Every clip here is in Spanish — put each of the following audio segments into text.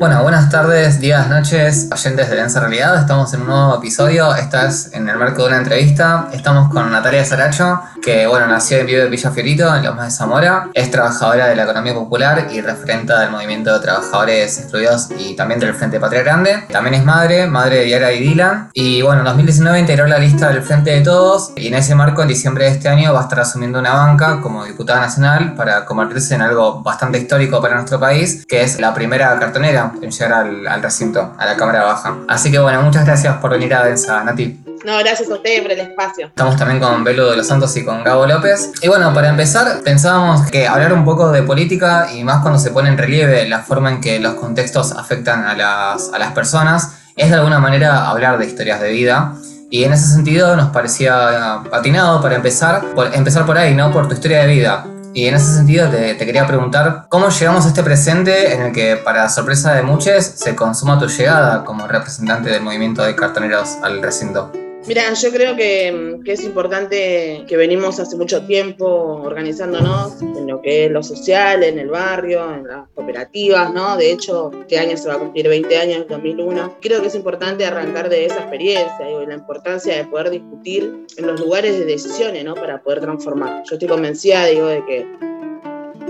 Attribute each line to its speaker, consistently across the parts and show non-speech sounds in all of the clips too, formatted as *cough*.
Speaker 1: Bueno, buenas tardes, días, noches, oyentes de Densa Realidad. Estamos en un nuevo episodio. Esta es en el marco de una entrevista. Estamos con Natalia Saracho, que bueno, nació en Villa Fiorito, en Lomas de Zamora. Es trabajadora de la economía popular y referente del movimiento de trabajadores excluidos y también del Frente Patria Grande. También es madre, madre de Yara y Dylan. Y bueno, en 2019 integró la lista del Frente de Todos y en ese marco, en diciembre de este año, va a estar asumiendo una banca como diputada nacional para convertirse en algo bastante histórico para nuestro país, que es la primera cartonera en llegar al, recinto, a la cámara baja. Así que bueno, muchas gracias por venir a Densa, Nati.
Speaker 2: No, gracias a ustedes por el espacio.
Speaker 1: Estamos también con Belu de los Santos y con Gabo López. Y bueno, para empezar, pensábamos que hablar un poco de política y más cuando se pone en relieve la forma en que los contextos afectan a las, a las personas, es de alguna manera hablar de historias de vida. Y en ese sentido nos parecía atinado para empezar, por, empezar por ahí, ¿no? Por tu historia de vida. Y en ese sentido te, quería preguntar, ¿cómo llegamos a este presente en el que, para sorpresa de muchos, se consuma tu llegada como representante del movimiento de cartoneros al recinto?
Speaker 2: Mira, yo creo que, es importante que venimos hace mucho tiempo organizándonos en lo que es lo social, en el barrio, en las cooperativas, ¿no? De hecho, este año se va a cumplir 20 años, 2001. Creo que es importante arrancar de esa experiencia y la importancia de poder discutir en los lugares de decisiones, ¿no? Para poder transformar. Yo estoy convencida, digo, de que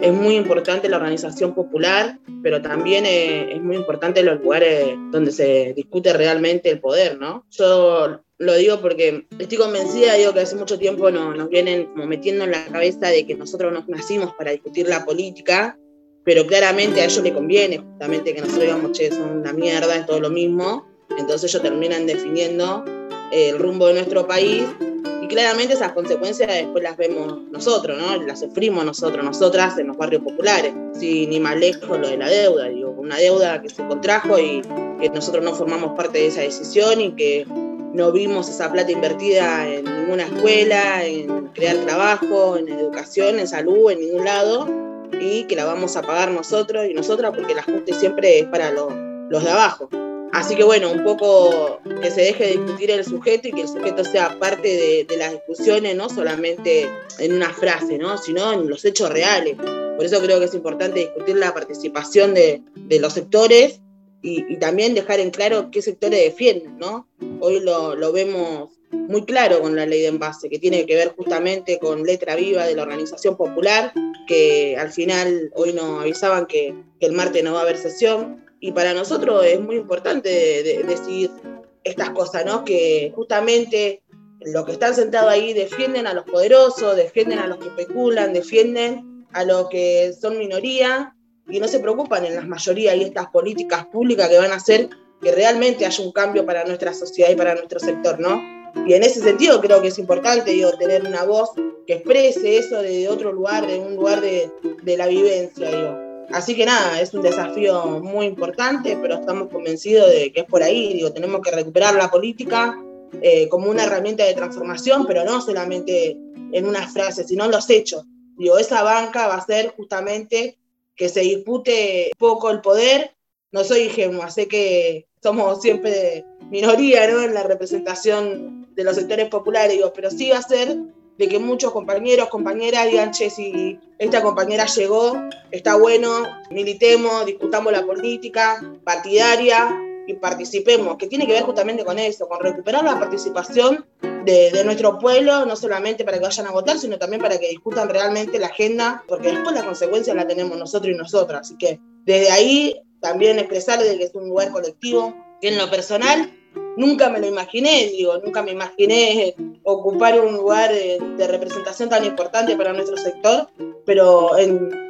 Speaker 2: es muy importante la organización popular, pero también eh, es muy importante los lugares donde se discute realmente el poder, ¿no? Yo lo digo porque estoy convencida, digo que hace mucho tiempo nos vienen como metiendo en la cabeza de que nosotros nos nacimos para discutir la política, pero claramente a ellos les conviene justamente que nosotros digamos, che, son una mierda, es todo lo mismo, entonces ellos terminan definiendo el rumbo de nuestro país y claramente esas consecuencias después las vemos nosotros, ¿no? Las sufrimos nosotros, nosotras en los barrios populares, sin ni más lejos lo de la deuda, digo, una deuda que se contrajo y que nosotros no formamos parte de esa decisión y que no vimos esa plata invertida en ninguna escuela, en crear trabajo, en educación, en salud, en ningún lado, y que la vamos a pagar nosotros y nosotras porque el ajuste siempre es para los de abajo. Así que bueno, un poco que se deje de discutir el sujeto y que el sujeto sea parte de, las discusiones, no solamente en una frase, ¿no? sino en los hechos reales. Por eso creo que es importante discutir la participación de, de los sectores y, también dejar en claro qué sectores defienden, ¿no? Hoy lo, lo, vemos muy claro con la ley de envase, que tiene que ver justamente con letra viva de la organización popular, que al final hoy nos avisaban que, el martes no va a haber sesión, y para nosotros es muy importante decir estas cosas, ¿no? Que justamente los que están sentados ahí defienden a los poderosos, defienden a los que especulan, defienden a los que son minoría y no se preocupan en las mayorías y estas políticas públicas que van a hacer que realmente haya un cambio para nuestra sociedad y para nuestro sector, ¿no? Y en ese sentido creo que es importante, digo, tener una voz que exprese eso de otro lugar, de un lugar de, de la vivencia, digo. Así que nada, es un desafío muy importante, pero estamos convencidos de que es por ahí, digo, tenemos que recuperar la política eh, como una herramienta de transformación, pero no solamente en una frase, sino en los hechos. Digo, esa banca va a ser justamente que se dispute poco el poder. No soy ingenua, sé que somos siempre minoría ¿no? en la representación de los sectores populares, pero sí va a ser de que muchos compañeros, compañeras digan, che, esta compañera llegó, está bueno, militemos, discutamos la política partidaria y participemos, que tiene que ver justamente con eso, con recuperar la participación de, nuestro pueblo, no solamente para que vayan a votar, sino también para que discutan realmente la agenda, porque después las consecuencias las tenemos nosotros y nosotras. Así que desde ahí también expresar de que es un lugar colectivo, que en lo personal nunca me lo imaginé, digo, nunca me imaginé ocupar un lugar de, representación tan importante para nuestro sector, pero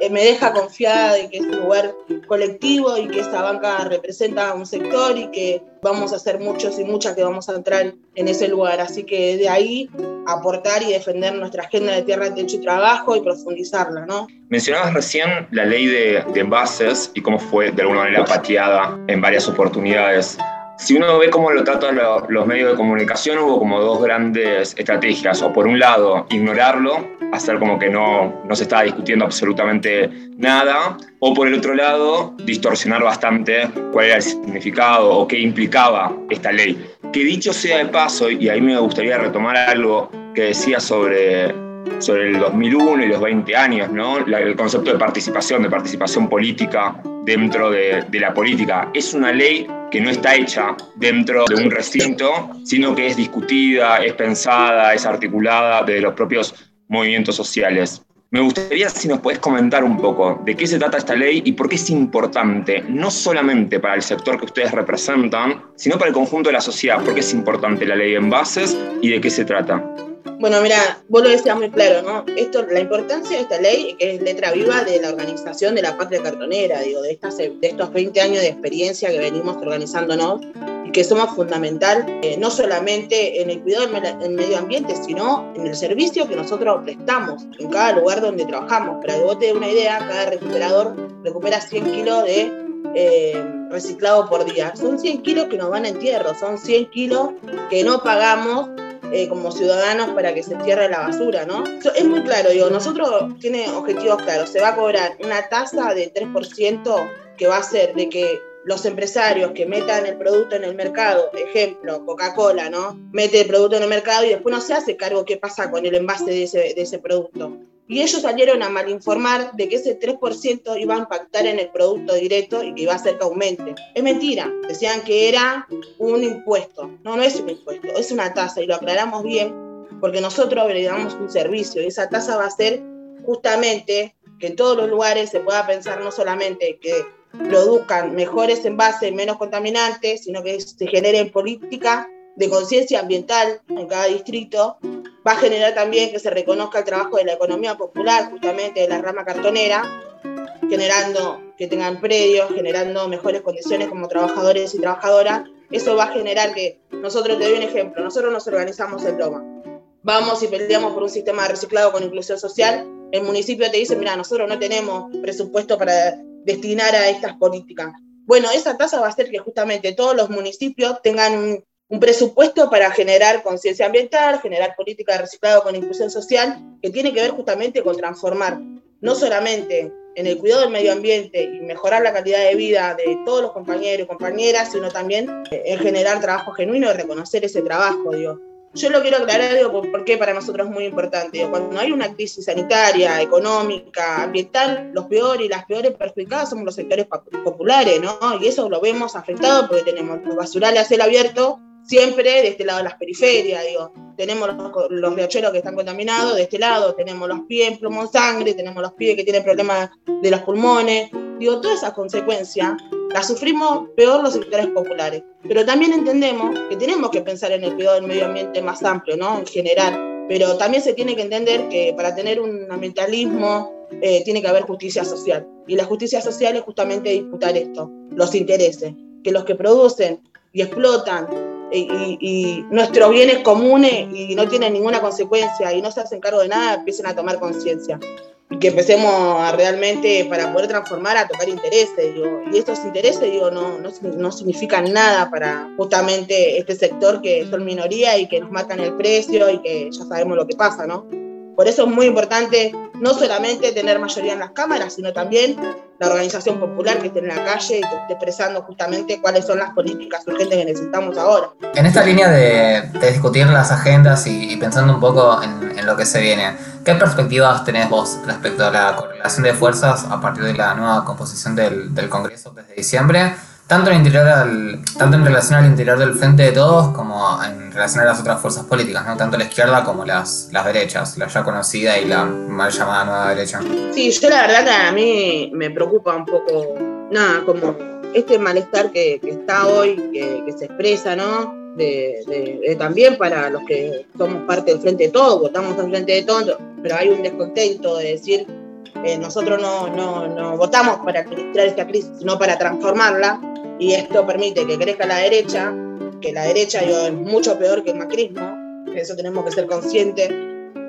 Speaker 2: me deja confiada de que es un lugar colectivo y que esta banca representa un sector y que vamos a ser muchos y muchas que vamos a entrar en ese lugar. Así que de ahí aportar y defender nuestra agenda de tierra, techo y trabajo y profundizarla, ¿no?
Speaker 3: Mencionabas recién la ley de, de envases y cómo fue de alguna manera pateada en varias oportunidades si uno ve cómo lo tratan los medios de comunicación, hubo como dos grandes estrategias. O por un lado, ignorarlo, hacer como que no, no se estaba discutiendo absolutamente nada. O por el otro lado, distorsionar bastante cuál era el significado o qué implicaba esta ley. Que dicho sea de paso, y ahí me gustaría retomar algo que decía sobre sobre el 2001 y los 20 años, ¿no? el concepto de participación, de participación política dentro de, de, la política. Es una ley que no está hecha dentro de un recinto, sino que es discutida, es pensada, es articulada desde los propios movimientos sociales. Me gustaría si nos puedes comentar un poco de qué se trata esta ley y por qué es importante, no solamente para el sector que ustedes representan, sino para el conjunto de la sociedad. ¿Por qué es importante la ley en bases y de qué se trata?
Speaker 2: Bueno, mira, vos lo decías muy claro, ¿no? Esto, la importancia de esta ley, que es letra viva de la organización de la patria cartonera, digo, de, estas, de estos 20 años de experiencia que venimos organizándonos que somos fundamental eh, no solamente en el cuidado del medio ambiente, sino en el servicio que nosotros prestamos en cada lugar donde trabajamos. Para que vos te dé una idea, cada recuperador recupera 100 kilos de eh, reciclado por día. Son 100 kilos que nos van a entierro, son 100 kilos que no pagamos eh, como ciudadanos para que se entierre la basura, ¿no? Es muy claro, digo, nosotros tiene objetivos claros, se va a cobrar una tasa de 3% que va a ser de que los empresarios que metan el producto en el mercado, ejemplo, Coca-Cola, ¿no? Mete el producto en el mercado y después no se hace cargo qué pasa con el envase de ese producto. Y ellos salieron a malinformar de que ese 3% iba a impactar en el producto directo y que iba a hacer que aumente. Es mentira, decían que era un impuesto. No, no es un impuesto, es una tasa y lo aclaramos bien porque nosotros le damos un servicio y esa tasa va a ser justamente que en todos los lugares se pueda pensar no solamente que produzcan mejores envases, menos contaminantes, sino que se generen política de conciencia ambiental en cada distrito, va a generar también que se reconozca el trabajo de la economía popular, justamente de la rama cartonera, generando que tengan predios, generando mejores condiciones como trabajadores y trabajadoras. Eso va a generar que nosotros, te doy un ejemplo, nosotros nos organizamos en Loma, vamos y peleamos por un sistema de reciclado con inclusión social, el municipio te dice, mira, nosotros no tenemos presupuesto para destinar a estas políticas. Bueno, esa tasa va a hacer que justamente todos los municipios tengan un, presupuesto para generar conciencia ambiental, generar política de reciclado con inclusión social, que tiene que ver justamente con transformar no solamente en el cuidado del medio ambiente y mejorar la calidad de vida de todos los compañeros y compañeras, sino también en generar trabajo genuino y reconocer ese trabajo, digo. Yo lo quiero aclarar, digo, porque para nosotros es muy importante. cuando hay una crisis sanitaria, económica, ambiental, los peores y las peores perjudicadas somos los sectores populares, ¿no? Y eso lo vemos afectado porque tenemos los basurales a cielo abierto siempre de este lado de las periferias, digo. Tenemos los, los riachuelos que están contaminados, de este lado tenemos los pies en plomo sangre, tenemos los pies que tienen problemas de los pulmones. Digo, todas esas consecuencias las sufrimos peor los sectores populares. Pero también entendemos que tenemos que pensar en el cuidado del medio ambiente más amplio, ¿no? En general. Pero también se tiene que entender que para tener un ambientalismo eh, tiene que haber justicia social. Y la justicia social es justamente disputar esto, los intereses. Que los que producen y explotan y, nuestros bienes comunes y no tienen ninguna consecuencia y no se hacen cargo de nada, empiecen a tomar conciencia. Y que empecemos a realmente, para poder transformar, a tocar intereses. y estos intereses digo, no, no, no, significan nada para justamente este sector que son minoría y que nos marcan el precio y que ya sabemos lo que pasa, ¿no? Por eso es muy importante no solamente tener mayoría en las cámaras, sino también la organización popular que esté en la calle y que expresando justamente cuáles son las políticas urgentes que necesitamos ahora.
Speaker 1: En esta línea de, discutir las agendas y, pensando un poco en, lo que se viene, ¿qué perspectivas tenés vos respecto a la correlación de fuerzas a partir de la nueva composición del, del Congreso desde diciembre? Tanto en, interior tanto en relación al interior del frente de todos como en relación a las otras fuerzas políticas, ¿no? tanto la izquierda como las, las derechas, la ya conocida y la mal llamada nueva derecha.
Speaker 2: Sí, yo la verdad que a mí me preocupa un poco, nada, como este malestar que, está hoy, que, se expresa, ¿no? De, también para los que somos parte del Frente de Todos, votamos al Frente de Todos, pero hay un descontento de decir, eh, nosotros no, no, no, votamos para administrar esta crisis, sino para transformarla, y esto permite que crezca la derecha, que la derecha es mucho peor que el macrismo, eso tenemos que ser conscientes,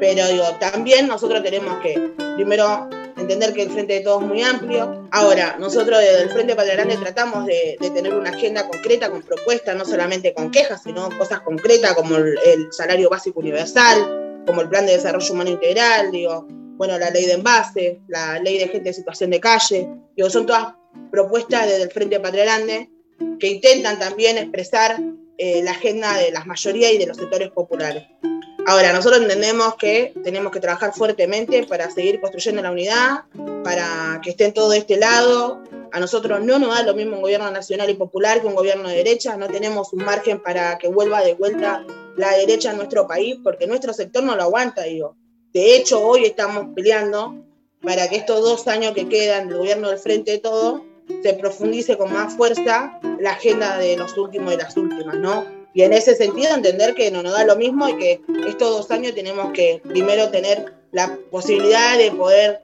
Speaker 2: pero digo, también nosotros tenemos que, primero, entender que el Frente de Todos es muy amplio. Ahora, nosotros desde el Frente para Grande tratamos de, tener una agenda concreta con propuestas, no solamente con quejas, sino cosas concretas como el, salario básico universal, como el plan de desarrollo humano integral, digo, bueno, la ley de envase, la ley de gente en situación de calle, digo, son todas propuestas desde el Frente Patria Grande que intentan también expresar eh, la agenda de las mayorías y de los sectores populares. Ahora, nosotros entendemos que tenemos que trabajar fuertemente para seguir construyendo la unidad, para que esté todo de este lado. A nosotros no nos da lo mismo un gobierno nacional y popular que un gobierno de derecha. No tenemos un margen para que vuelva de vuelta la derecha en nuestro país, porque nuestro sector no lo aguanta, digo. De hecho, hoy estamos peleando para que estos dos años que quedan del gobierno del Frente de Todo se profundice con más fuerza la agenda de los últimos y las últimas, ¿no? Y en ese sentido entender que no nos da lo mismo y que estos dos años tenemos que primero tener la posibilidad de poder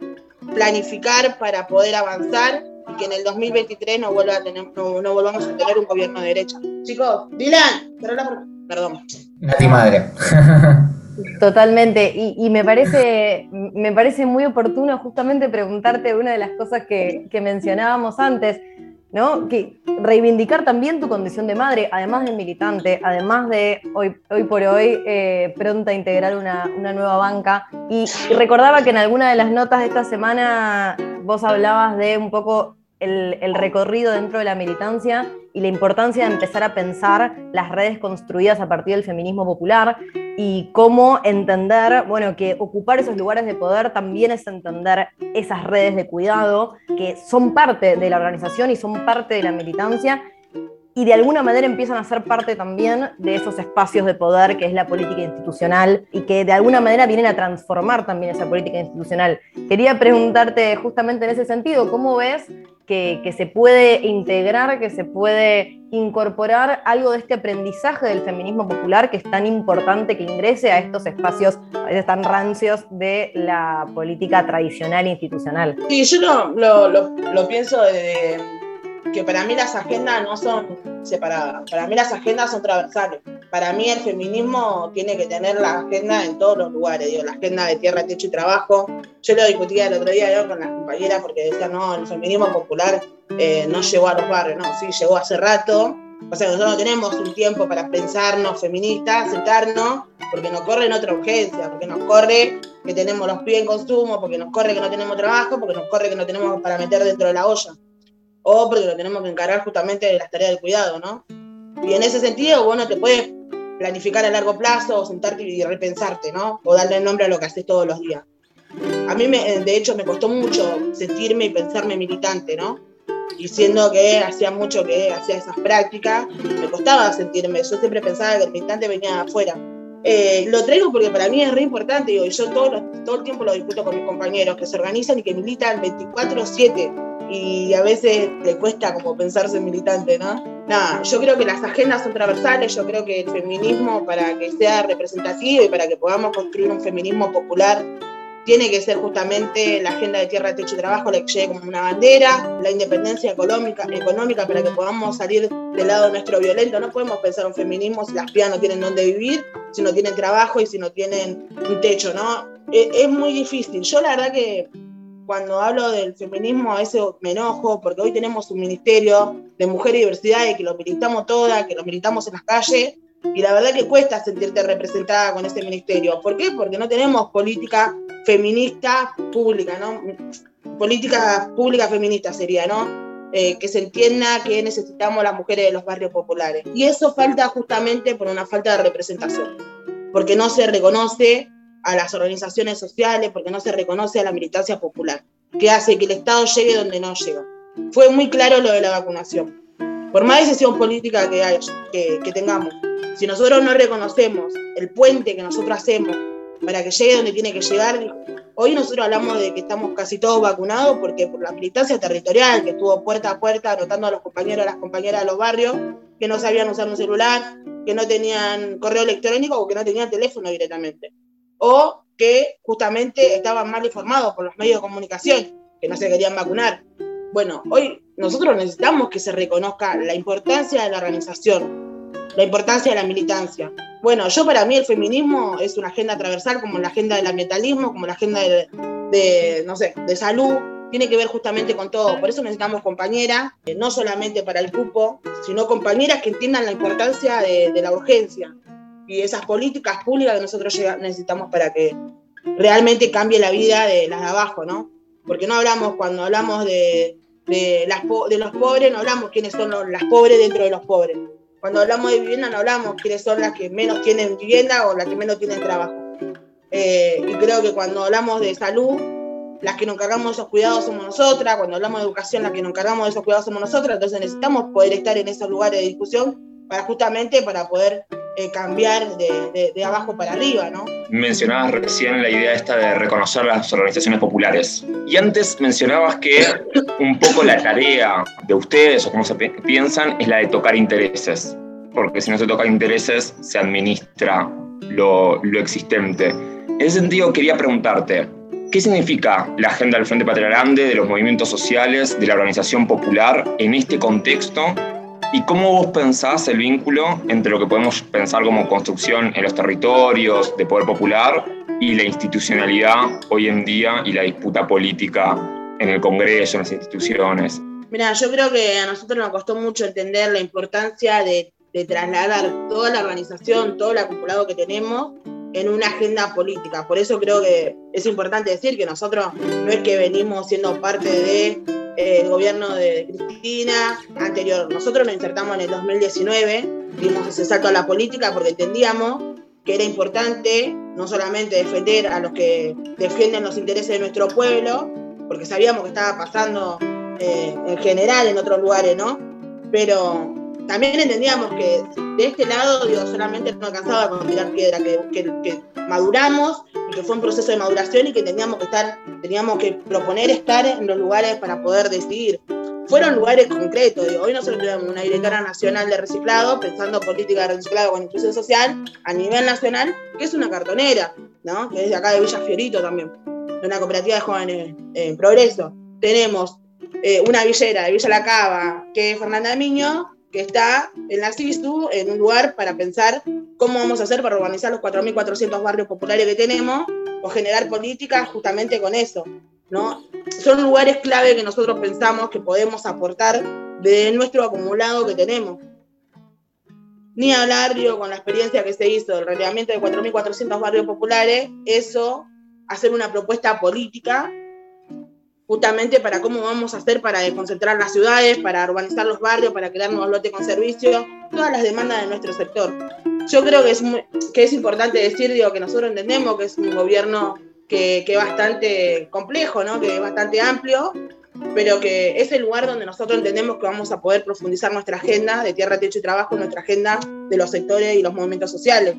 Speaker 2: planificar para poder avanzar y que en el 2023 no, vuelva a tener, no, volvamos a tener un gobierno de derecha. Chicos, Dylan, perdón.
Speaker 1: Nati madre. *laughs*
Speaker 4: Totalmente, y, me, parece, me parece muy oportuno justamente preguntarte una de las cosas que, mencionábamos antes, ¿no? Que reivindicar también tu condición de madre, además de militante, además de hoy, hoy por hoy eh, pronta a integrar una, nueva banca. Y, recordaba que en alguna de las notas de esta semana vos hablabas de un poco el recorrido dentro de la militancia y la importancia de empezar a pensar las redes construidas a partir del feminismo popular y cómo entender, bueno, que ocupar esos lugares de poder también es entender esas redes de cuidado que son parte de la organización y son parte de la militancia y de alguna manera empiezan a ser parte también de esos espacios de poder que es la política institucional y que de alguna manera vienen a transformar también esa política institucional. Quería preguntarte justamente en ese sentido, ¿cómo ves que, se puede integrar, que se puede incorporar algo de este aprendizaje del feminismo popular que es tan importante que ingrese a estos espacios a veces tan rancios de la política tradicional e institucional.
Speaker 2: Sí, yo lo, lo pienso de que para mí las agendas no son separadas, para mí las agendas son transversales. Para mí el feminismo tiene que tener la agenda en todos los lugares, digo, la agenda de tierra, techo y trabajo. Yo lo discutía el otro día con las compañeras porque decían, no, el feminismo popular eh, no llegó a los barrios, no, sí, llegó hace rato. O sea, nosotros no tenemos un tiempo para pensarnos feministas, sentarnos, porque nos corre en otra urgencia, porque nos corre que tenemos los pies en consumo, porque nos corre que no tenemos trabajo, porque nos corre que no tenemos para meter dentro de la olla o porque lo tenemos que encargar justamente de las tareas del cuidado, ¿no? Y en ese sentido, bueno, te puedes planificar a largo plazo, o sentarte y repensarte, ¿no? O darle nombre a lo que haces todos los días. A mí, me, de hecho, me costó mucho sentirme y pensarme militante, ¿no? Y siendo que hacía mucho que hacía esas prácticas, me costaba sentirme. Yo siempre pensaba que el militante venía afuera. Eh, lo traigo porque para mí es re importante, y yo todo, todo el tiempo lo discuto con mis compañeros que se organizan y que militan 24-7 y a veces le cuesta como pensarse militante, ¿no? Nada, yo creo que las agendas son transversales, yo creo que el feminismo para que sea representativo y para que podamos construir un feminismo popular tiene que ser justamente la agenda de tierra, techo y trabajo la que llegue como una bandera, la independencia económica, económica para que podamos salir del lado nuestro violento. No podemos pensar un feminismo si las pibas no tienen dónde vivir, si no tienen trabajo y si no tienen un techo, ¿no? Es, es muy difícil. Yo la verdad que cuando hablo del feminismo a veces me enojo porque hoy tenemos un ministerio de mujer y diversidad y que lo militamos todas, que lo militamos en las calles y la verdad que cuesta sentirte representada con ese ministerio. ¿Por qué? Porque no tenemos política feminista pública, ¿no? Política pública feminista sería, ¿no? Eh, que se entienda que necesitamos las mujeres de los barrios populares. Y eso falta justamente por una falta de representación, porque no se reconoce a las organizaciones sociales, porque no se reconoce a la militancia popular, que hace que el Estado llegue donde no llega. Fue muy claro lo de la vacunación. Por más decisión política que, hay, que, tengamos, si nosotros no reconocemos el puente que nosotros hacemos para que llegue donde tiene que llegar, hoy nosotros hablamos de que estamos casi todos vacunados porque por la militancia territorial que estuvo puerta a puerta anotando a los compañeros, a las compañeras de los barrios, que no sabían usar un celular, que no tenían correo electrónico o que no tenían teléfono directamente o que justamente estaban mal informados por los medios de comunicación, que no se querían vacunar. Bueno, hoy nosotros necesitamos que se reconozca la importancia de la organización, la importancia de la militancia. Bueno, yo para mí el feminismo es una agenda transversal como la agenda del ambientalismo, como la agenda de, no sé, de salud, tiene que ver justamente con todo. Por eso necesitamos compañeras, eh, no solamente para el cupo, sino compañeras que entiendan la importancia de la urgencia y esas políticas públicas que nosotros necesitamos para que realmente cambie la vida de las de abajo, ¿no? Porque no hablamos, cuando hablamos de, de, las, de los pobres, no hablamos quiénes son las pobres dentro de los pobres. Cuando hablamos de vivienda no hablamos quiénes son las que menos tienen vivienda o las que menos tienen trabajo. Eh, y creo que cuando hablamos de salud, las que nos encargamos de esos cuidados somos nosotras, cuando hablamos de educación, las que nos encargamos de esos cuidados somos nosotras, entonces necesitamos poder estar en esos lugares de discusión para justamente para poder eh, cambiar de, abajo para arriba.
Speaker 3: Mencionabas recién la idea esta de reconocer las organizaciones populares. Y antes mencionabas que un poco la tarea de ustedes, o como se piensan, es la de tocar intereses. Porque si no se toca intereses, se administra lo, lo existente. En ese sentido, quería preguntarte, ¿Qué significa la agenda del Frente Patria de los movimientos sociales, de la organización popular en este contexto ¿Y cómo vos pensás el vínculo entre lo que podemos pensar como construcción en los territorios de poder popular y la institucionalidad hoy en día y la disputa política en el Congreso, en las instituciones?
Speaker 2: Mira, yo creo que a nosotros nos costó mucho entender la importancia de, de trasladar toda la organización, todo el acumulado que tenemos en una agenda política. Por eso creo que es importante decir que nosotros no es que venimos siendo parte de el gobierno de Cristina anterior. Nosotros nos insertamos en el 2019, dimos ese salto a la política porque entendíamos que era importante no solamente defender a los que defienden los intereses de nuestro pueblo, porque sabíamos que estaba pasando eh, en general en otros lugares, ¿no? Pero también entendíamos que de este lado, digo, solamente no alcanzaba con tirar piedra, que, que, maduramos y que fue un proceso de maduración y que teníamos que estar, teníamos que proponer estar en los lugares para poder decidir. Fueron lugares concretos, digo, hoy nosotros tenemos una directora nacional de reciclado, pensando política de reciclado con inclusión social a nivel nacional, que es una cartonera, ¿no? que es de acá de Villa Fiorito también, de una cooperativa de jóvenes en progreso. Tenemos eh, una villera de Villa La Cava, que es Fernanda Miño, que está en la CISU, en un lugar para pensar cómo vamos a hacer para organizar los 4.400 barrios populares que tenemos o generar políticas justamente con eso. ¿no? Son lugares clave que nosotros pensamos que podemos aportar de nuestro acumulado que tenemos. Ni hablar, digo, con la experiencia que se hizo del relevamiento de 4.400 barrios populares, eso, hacer una propuesta política justamente para cómo vamos a hacer para desconcentrar las ciudades, para urbanizar los barrios, para crear nuevos lotes con servicios, todas las demandas de nuestro sector. Yo creo que es, que es importante decir, digo, que nosotros entendemos que es un gobierno que, que es bastante complejo, ¿no? que es bastante amplio, pero que es el lugar donde nosotros entendemos que vamos a poder profundizar nuestra agenda de tierra, techo y trabajo, nuestra agenda de los sectores y los movimientos sociales.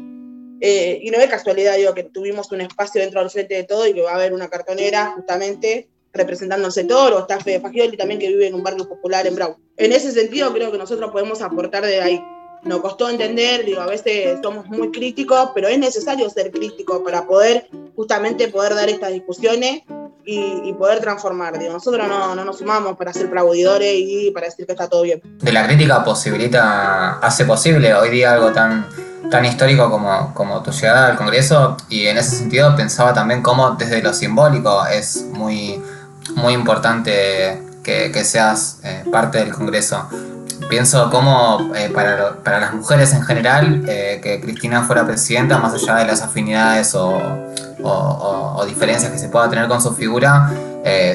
Speaker 2: Eh, y no es casualidad, digo, que tuvimos un espacio dentro del frente de todo y que va a haber una cartonera justamente representando al sector, o está Fede Fagioli también que vive en un barrio popular en Brau. En ese sentido creo que nosotros podemos aportar de ahí. Nos costó entender, digo, a veces somos muy críticos, pero es necesario ser crítico para poder justamente poder dar estas discusiones y, poder transformar. Digo, nosotros no, no, nos sumamos para ser aplaudidores y para decir que está todo bien.
Speaker 1: De la crítica posibilita, hace posible hoy día algo tan tan histórico como, como tu llegada al Congreso y en ese sentido pensaba también cómo desde lo simbólico es muy muy importante que, seas eh, parte del Congreso. Pienso cómo eh, para, para, las mujeres en general eh, que Cristina fuera presidenta, más allá de las afinidades o, o, diferencias que se pueda tener con su figura,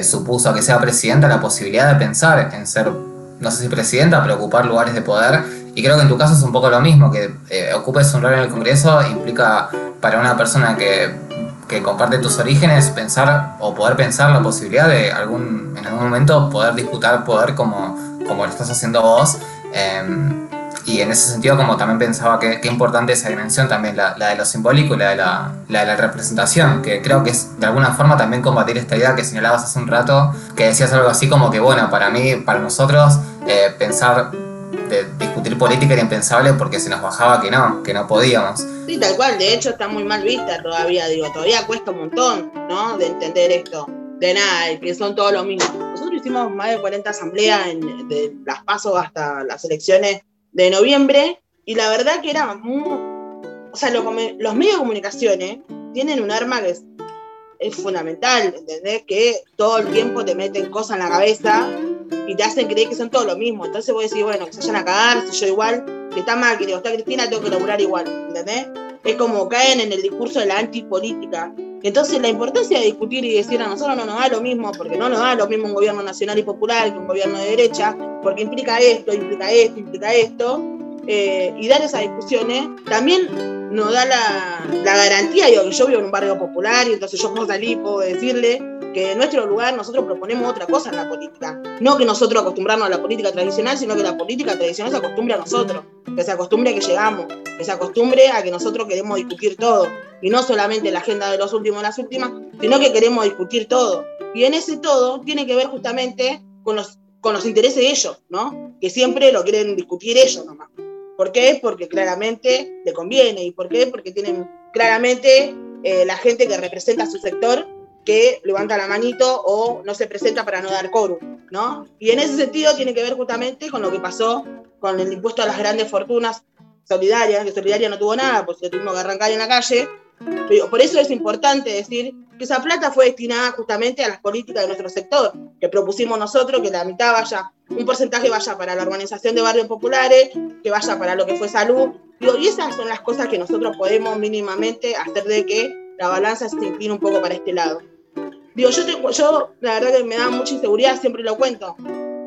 Speaker 1: supuso que sea presidenta la posibilidad de pensar en ser, no sé si presidenta, pero ocupar lugares de poder. Y creo que en tu caso es un poco lo mismo, que ocupes un lugar en el Congreso implica para una persona que que comparte tus orígenes, pensar o poder pensar la posibilidad de algún, en algún momento poder disputar poder como, como lo estás haciendo vos. Em, y en ese sentido, como también pensaba que, qué importante esa dimensión también, la, la, de lo simbólico y la de la, la de la, representación, que creo que es de alguna forma también combatir esta idea que señalabas hace un rato, que decías algo así como que, bueno, para mí, para nosotros, eh, pensar discutir política era impensable porque se nos bajaba que no, que no podíamos.
Speaker 2: Sí, tal cual, de hecho está muy mal vista todavía, digo, todavía cuesta un montón, ¿no? De entender esto. De nada, que son todos los mismos. Nosotros hicimos más de 40 asambleas de las pasos hasta las elecciones de noviembre y la verdad que era muy... O sea, los medios de comunicaciones tienen un arma que es, es fundamental, ¿entendés? Que todo el tiempo te meten cosas en la cabeza y te hacen creer que son todos lo mismo. Entonces vos decís, bueno, que se vayan a cagar, si yo igual, que está mal, que digo, está Cristina, tengo que laburar igual, ¿entendés? Es como caen en el discurso de la antipolítica. Entonces la importancia de discutir y decir a nosotros no nos da lo mismo, porque no nos da lo mismo un gobierno nacional y popular que un gobierno de derecha, porque implica esto, implica esto, implica esto, eh, y dar esas discusiones, también nos da la, la garantía, que yo vivo en un barrio popular y entonces yo puedo salir y puedo decirle que en nuestro lugar nosotros proponemos otra cosa en la política. No que nosotros acostumbrarnos a la política tradicional, sino que la política tradicional se acostumbre a nosotros, que se acostumbre a que llegamos, que se acostumbre a que nosotros queremos discutir todo. Y no solamente la agenda de los últimos las últimas, sino que queremos discutir todo. Y en ese todo tiene que ver justamente con los, con los intereses de ellos, ¿no? Que siempre lo quieren discutir ellos nomás. ¿Por qué? Porque claramente le conviene. ¿Y por qué? Porque tienen claramente eh, la gente que representa a su sector que levanta la manito o no se presenta para no dar quórum, ¿no? Y en ese sentido tiene que ver justamente con lo que pasó con el impuesto a las grandes fortunas solidarias, que Solidaria no tuvo nada, pues lo tuvimos que arrancar en la calle. Por eso es importante decir que esa plata fue destinada justamente a las políticas de nuestro sector, que propusimos nosotros que la mitad vaya, un porcentaje vaya para la organización de barrios populares, que vaya para lo que fue salud. y esas son las cosas que nosotros podemos mínimamente hacer de que la balanza se incline un poco para este lado. Digo, yo, yo la verdad que me da mucha inseguridad, siempre lo cuento.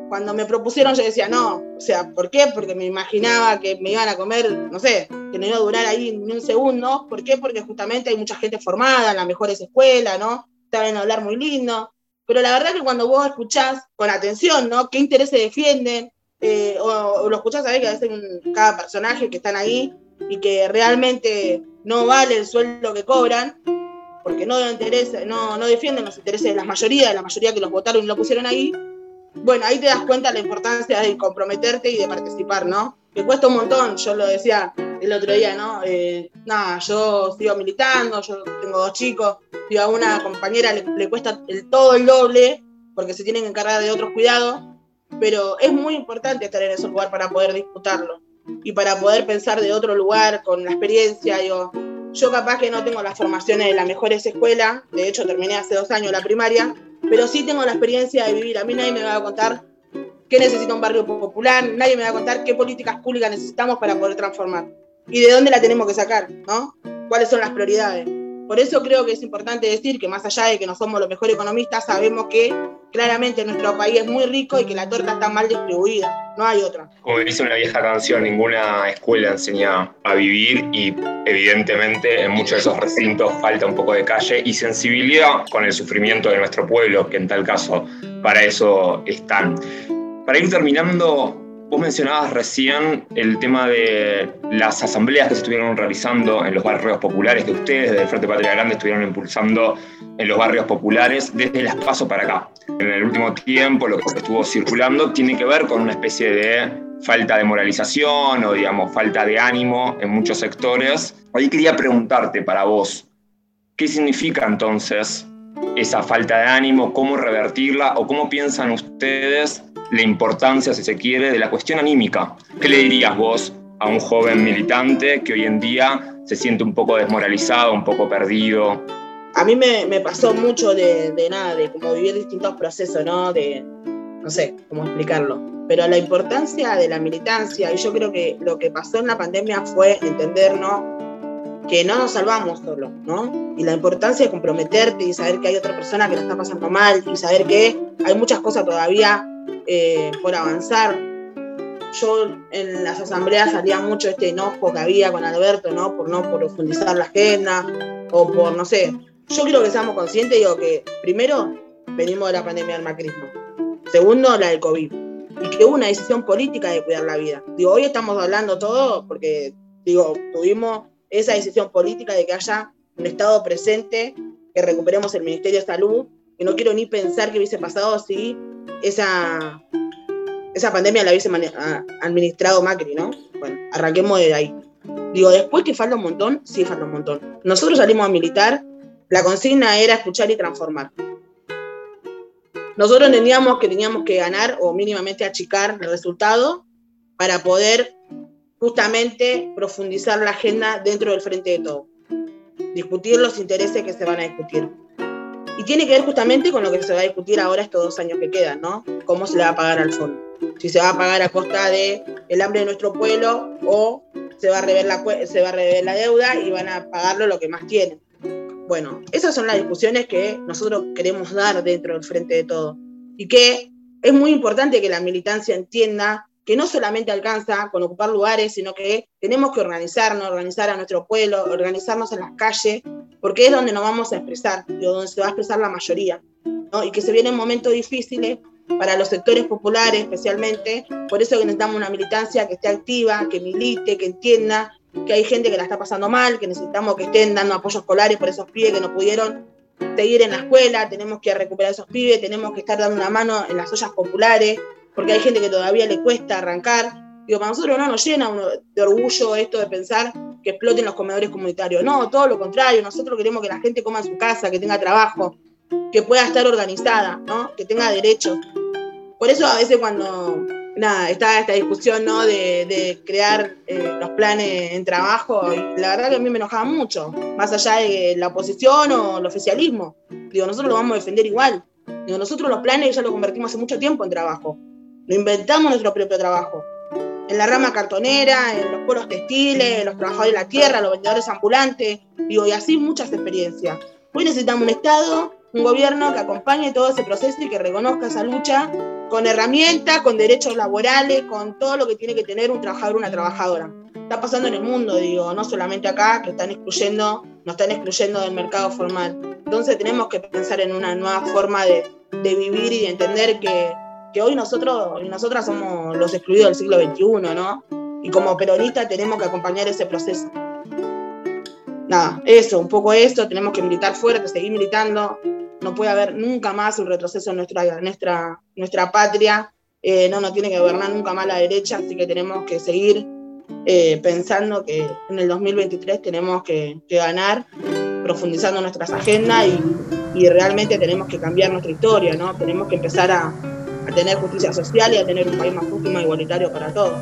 Speaker 2: Cuando me propusieron yo decía, no, o sea, ¿por qué? Porque me imaginaba que me iban a comer, no sé, que no iba a durar ahí ni un segundo. ¿Por qué? Porque justamente hay mucha gente formada en las mejores escuelas, ¿no? Saben hablar muy lindo. Pero la verdad que cuando vos escuchás con atención, ¿no? ¿Qué intereses defienden? Eh, o, lo escuchás que a veces cada personaje que están ahí y que realmente no vale el sueldo que cobran, porque no, no, no defienden los intereses de la mayoría, de la mayoría que los votaron y lo pusieron ahí, bueno, ahí te das cuenta la importancia de comprometerte y de participar, ¿no? Que cuesta un montón, yo lo decía el otro día, ¿no? Eh, nada, yo sigo militando, yo tengo dos chicos, y a una compañera le, cuesta el, todo el doble porque se tienen que encargar de otros cuidados, pero es muy importante estar en ese lugar para poder disputarlo y para poder pensar de otro lugar con la experiencia, digo, yo capaz que no tengo las formaciones de las mejores escuelas, de hecho terminé hace dos años la primaria, pero sí tengo la experiencia de vivir. A mí nadie me va a contar qué necesita un barrio popular, nadie me va a contar qué políticas públicas necesitamos para poder transformar y de dónde la tenemos que sacar, ¿no? ¿Cuáles son las prioridades? Por eso creo que es importante decir que más allá de que no somos los mejores economistas, sabemos que claramente nuestro país es muy rico y que la torta está mal distribuida, no hay otra.
Speaker 3: Como dice una vieja canción, ninguna escuela enseña a vivir y evidentemente en muchos de esos recintos falta un poco de calle y sensibilidad con el sufrimiento de nuestro pueblo, que en tal caso para eso están. Para ir terminando, Vos mencionabas recién el tema de las asambleas que se estuvieron realizando en los barrios populares que ustedes desde el Frente Patria Grande estuvieron impulsando en los barrios populares desde las PASO para acá. En el último tiempo lo que estuvo circulando tiene que ver con una especie de falta de moralización o digamos falta de ánimo en muchos sectores. Hoy quería preguntarte para vos, ¿qué significa entonces esa falta de ánimo? ¿Cómo revertirla? ¿O cómo piensan ustedes la importancia, si se quiere, de la cuestión anímica. ¿Qué le dirías vos a un joven militante que hoy en día se siente un poco desmoralizado, un poco perdido?
Speaker 2: A mí me, pasó mucho de, de, nada, de como vivir distintos procesos, ¿no? De, no sé cómo explicarlo. Pero la importancia de la militancia, y yo creo que lo que pasó en la pandemia fue entendernos que no nos salvamos solos, ¿no? Y la importancia de comprometerte y saber que hay otra persona que la está pasando mal y saber que hay muchas cosas todavía eh, por avanzar. Yo en las asambleas salía mucho este enojo que había con Alberto, ¿no? Por no profundizar la agenda o por, no sé. Yo quiero que seamos conscientes, digo que primero venimos de la pandemia del macrismo. Segundo, la del COVID. Y que hubo una decisión política de cuidar la vida. Digo, hoy estamos hablando todo porque, digo, tuvimos esa decisión política de que haya un Estado presente, que recuperemos el Ministerio de Salud, que no quiero ni pensar qué hubiese pasado si esa, esa pandemia la hubiese administrado Macri, ¿no? Bueno, arranquemos de ahí. Digo, después que falta un montón, sí falta un montón. Nosotros salimos a militar, la consigna era escuchar y transformar. Nosotros entendíamos que teníamos que ganar o mínimamente achicar el resultado para poder justamente profundizar la agenda dentro del frente de todo. Discutir los intereses que se van a discutir. Y tiene que ver justamente con lo que se va a discutir ahora estos dos años que quedan, ¿no? ¿Cómo se le va a pagar al fondo? Si se va a pagar a costa de el hambre de nuestro pueblo o se va a rever la, se va a rever la deuda y van a pagarlo lo que más tienen. Bueno, esas son las discusiones que nosotros queremos dar dentro del frente de todo. Y que es muy importante que la militancia entienda que no solamente alcanza con ocupar lugares, sino que tenemos que organizarnos, organizar a nuestro pueblo, organizarnos en las calles, porque es donde nos vamos a expresar, donde se va a expresar la mayoría, y que se vienen momentos difíciles para los sectores populares especialmente, por eso necesitamos una militancia que esté activa, que milite, que entienda que hay gente que la está pasando mal, que necesitamos que estén dando apoyos escolares por esos pibes que no pudieron seguir en la escuela, tenemos que recuperar esos pibes, tenemos que estar dando una mano en las ollas populares, porque hay gente que todavía le cuesta arrancar. Digo, para nosotros no nos llena de orgullo esto de pensar que exploten los comedores comunitarios. No, todo lo contrario, nosotros queremos que la gente coma en su casa, que tenga trabajo, que pueda estar organizada, ¿no? que tenga derechos. Por eso a veces cuando nada, está esta discusión ¿no? de, crear eh, los planes en trabajo, la verdad que a mí me enojaba mucho, más allá de la oposición o el oficialismo. Digo, nosotros lo vamos a defender igual. Digo, nosotros los planes ya lo convertimos hace mucho tiempo en trabajo. Lo inventamos nuestro propio trabajo. En la rama cartonera, en los polos textiles, los trabajadores de la tierra, los vendedores ambulantes, digo, y así muchas experiencias. Hoy necesitamos un Estado un gobierno que acompañe todo ese proceso y que reconozca esa lucha con herramientas, con derechos laborales, con todo lo que tiene que tener un trabajador una trabajadora. Está pasando en el mundo, digo, no solamente acá, que están excluyendo, nos están excluyendo del mercado formal. Entonces tenemos que pensar en una nueva forma de, de vivir y de entender que, que, hoy nosotros y nosotras somos los excluidos del siglo XXI, ¿no? Y como peronistas tenemos que acompañar ese proceso. Nada, eso, un poco eso, tenemos que militar fuerte, seguir militando, no puede haber nunca más un retroceso en nuestra, nuestra, nuestra patria, eh, no nos tiene que gobernar nunca más la derecha, así que tenemos que seguir eh, pensando que en el 2023 tenemos que, ganar, profundizando nuestras agendas y, y, realmente tenemos que cambiar nuestra historia, ¿no? Tenemos que empezar a, a tener justicia social y a tener un país más justo y más igualitario para todos.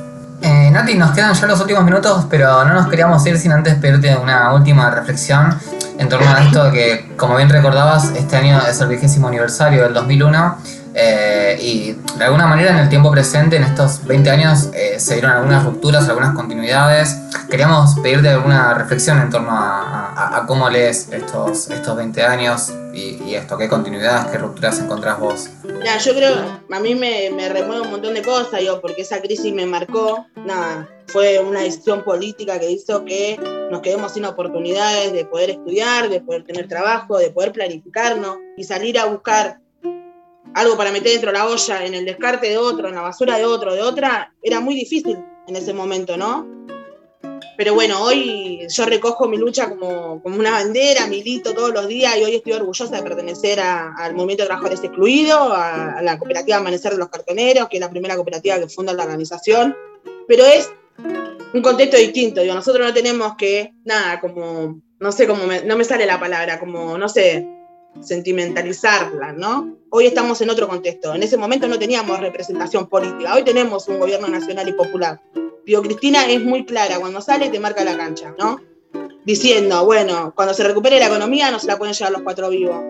Speaker 1: Eh, Nati, nos quedan ya los últimos minutos, pero no nos queríamos ir sin antes pedirte una última reflexión en torno a esto que, como bien recordabas, este año es el vigésimo aniversario del 2001 eh, y de alguna manera en el tiempo presente, en estos 20 años, eh, se dieron algunas rupturas, algunas continuidades. Queríamos pedirte alguna reflexión en torno a, cómo lees estos, estos 20 años y, esto, qué continuidades, qué rupturas encontrás vos.
Speaker 2: Ya, yo creo, a mí me, me remueve un montón de cosas, yo, porque esa crisis me marcó, nada, fue una decisión política que hizo que nos quedemos sin oportunidades de poder estudiar, de poder tener trabajo, de poder planificarnos y salir a buscar algo para meter dentro de la olla, en el descarte de otro, en la basura de otro, de otra, era muy difícil en ese momento, ¿no? Pero bueno, hoy yo recojo mi lucha como, como una bandera, milito todos los días y hoy estoy orgullosa de pertenecer al Movimiento de Trabajadores Excluidos, a, la cooperativa Amanecer de los Cartoneros, que es la primera cooperativa que funda la organización. Pero es un contexto distinto. Digo, nosotros no tenemos que, nada, como, no sé cómo, no me sale la palabra, como, no sé, sentimentalizarla, ¿no? Hoy estamos en otro contexto. En ese momento no teníamos representación política. Hoy tenemos un gobierno nacional y popular. Digo, Cristina es muy clara. Cuando sale, te marca la cancha, ¿no? Diciendo, bueno, cuando se recupere la economía, no se la pueden llevar los cuatro vivos.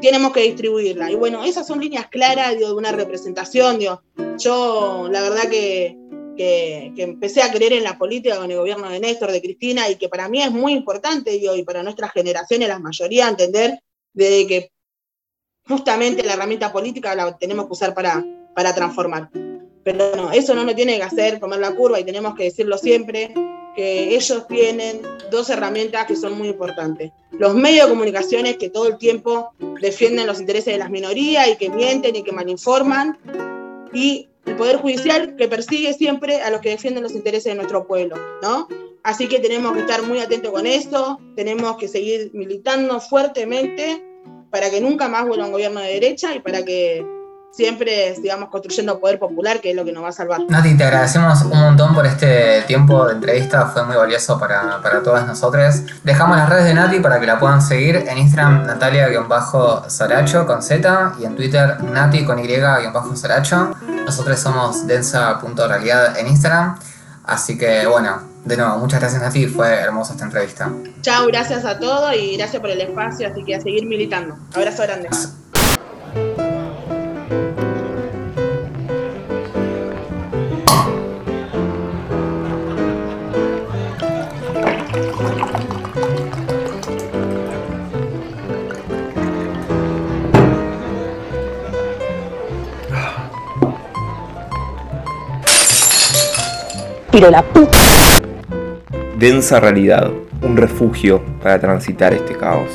Speaker 2: Tenemos que distribuirla. Y bueno, esas son líneas claras de una representación. Digo, yo, la verdad que que, empecé a creer en la política con el gobierno de Néstor, de Cristina, y que para mí es muy importante, y y para nuestras generaciones, la mayoría, entender de que justamente la herramienta política la tenemos que usar para, para transformar. Pero no, eso no nos tiene que hacer comer la curva y tenemos que decirlo siempre, que ellos tienen dos herramientas que son muy importantes. Los medios de comunicaciones que todo el tiempo defienden los intereses de las minorías y que mienten y que malinforman, y el Poder Judicial que persigue siempre a los que defienden los intereses de nuestro pueblo, ¿no? Así que tenemos que estar muy atentos con eso, tenemos que seguir militando fuertemente para que nunca más vuelva un gobierno de derecha y para que siempre sigamos construyendo poder popular, que es lo que nos va a salvar.
Speaker 1: Nati, te agradecemos un montón por este tiempo de entrevista, fue muy valioso para, para todas nosotras. Dejamos las redes de Nati para que la puedan seguir en Instagram Natalia-Saracho con Z y en Twitter Nati con Y-Saracho. Nosotros somos densa.realidad en Instagram. Así que bueno, de nuevo, muchas gracias Nati, fue hermosa esta entrevista.
Speaker 2: Chao, gracias a todos y gracias por el espacio, así que a seguir militando. Abrazo grande.
Speaker 5: Pero la puta.
Speaker 3: Densa realidad, un refugio para transitar este caos.